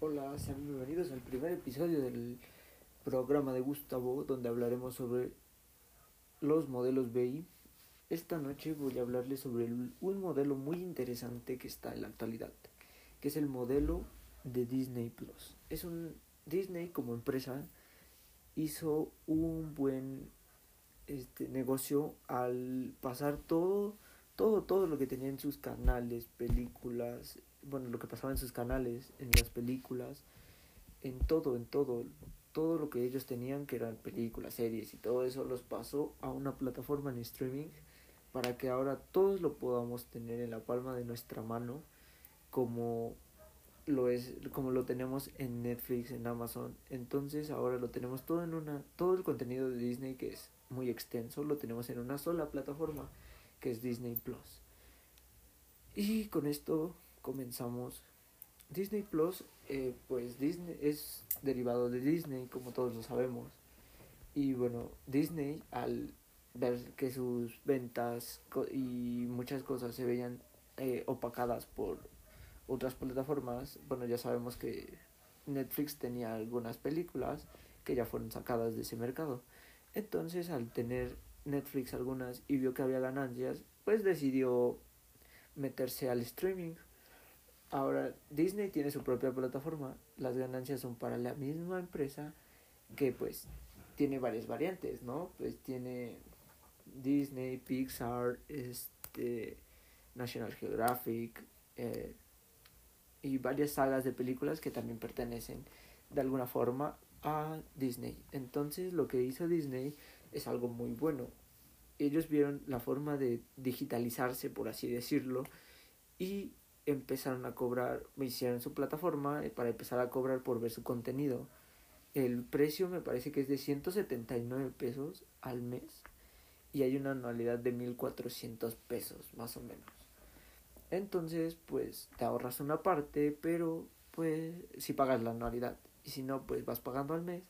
Hola, sean bienvenidos al primer episodio del programa de Gustavo, donde hablaremos sobre los modelos BI. Esta noche voy a hablarles sobre un modelo muy interesante que está en la actualidad, que es el modelo de Disney Plus. Es un Disney como empresa hizo un buen este negocio al pasar todo todo todo lo que tenía en sus canales, películas, bueno, lo que pasaba en sus canales, en las películas, en todo, en todo, todo lo que ellos tenían que eran películas, series y todo eso los pasó a una plataforma en streaming para que ahora todos lo podamos tener en la palma de nuestra mano como lo es como lo tenemos en Netflix, en Amazon. Entonces ahora lo tenemos todo en una todo el contenido de Disney que es muy extenso, lo tenemos en una sola plataforma que es Disney Plus. Y con esto comenzamos. Disney Plus, eh, pues Disney es derivado de Disney, como todos lo sabemos. Y bueno, Disney al ver que sus ventas y muchas cosas se veían eh, opacadas por otras plataformas, bueno, ya sabemos que Netflix tenía algunas películas que ya fueron sacadas de ese mercado. Entonces, al tener Netflix algunas y vio que había ganancias, pues decidió meterse al streaming. Ahora Disney tiene su propia plataforma, las ganancias son para la misma empresa que pues tiene varias variantes, ¿no? Pues tiene Disney, Pixar, este National Geographic, eh, y varias sagas de películas que también pertenecen de alguna forma a Disney. Entonces lo que hizo Disney es algo muy bueno. Ellos vieron la forma de digitalizarse, por así decirlo, y empezaron a cobrar, hicieron su plataforma para empezar a cobrar por ver su contenido. El precio me parece que es de 179 pesos al mes y hay una anualidad de 1400 pesos, más o menos. Entonces, pues te ahorras una parte, pero pues si pagas la anualidad y si no, pues vas pagando al mes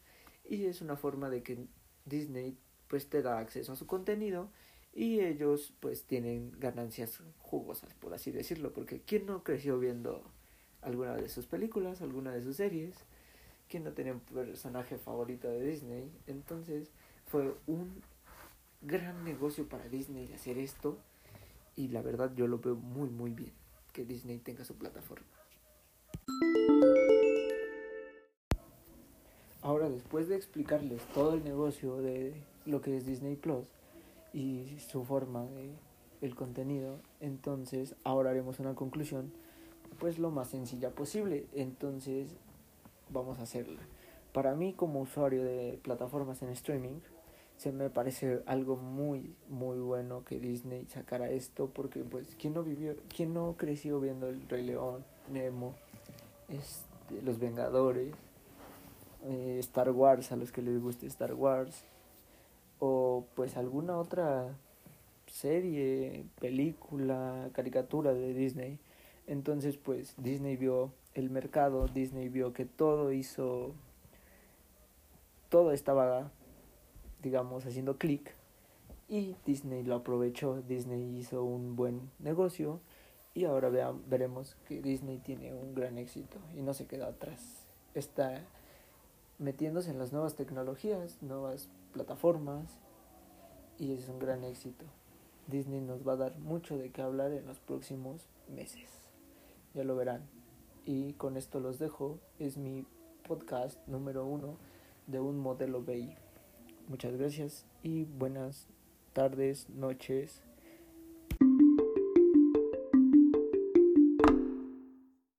y es una forma de que Disney pues te da acceso a su contenido y ellos pues tienen ganancias jugosas, por así decirlo, porque ¿quién no creció viendo alguna de sus películas, alguna de sus series? ¿Quién no tenía un personaje favorito de Disney? Entonces fue un gran negocio para Disney hacer esto y la verdad yo lo veo muy muy bien que Disney tenga su plataforma. Ahora después de explicarles todo el negocio de lo que es Disney Plus y su forma de el contenido, entonces ahora haremos una conclusión pues lo más sencilla posible. Entonces vamos a hacerla. Para mí como usuario de plataformas en streaming, se me parece algo muy muy bueno que Disney sacara esto porque pues quién no vivió quién no creció viendo el Rey León Nemo este, los Vengadores eh, Star Wars a los que les guste Star Wars o pues alguna otra serie película caricatura de Disney entonces pues Disney vio el mercado Disney vio que todo hizo todo estaba digamos, haciendo clic. Y Disney lo aprovechó, Disney hizo un buen negocio y ahora vean, veremos que Disney tiene un gran éxito y no se queda atrás. Está metiéndose en las nuevas tecnologías, nuevas plataformas y es un gran éxito. Disney nos va a dar mucho de qué hablar en los próximos meses. Ya lo verán. Y con esto los dejo. Es mi podcast número uno de un modelo BI. Muchas gracias y buenas tardes, noches.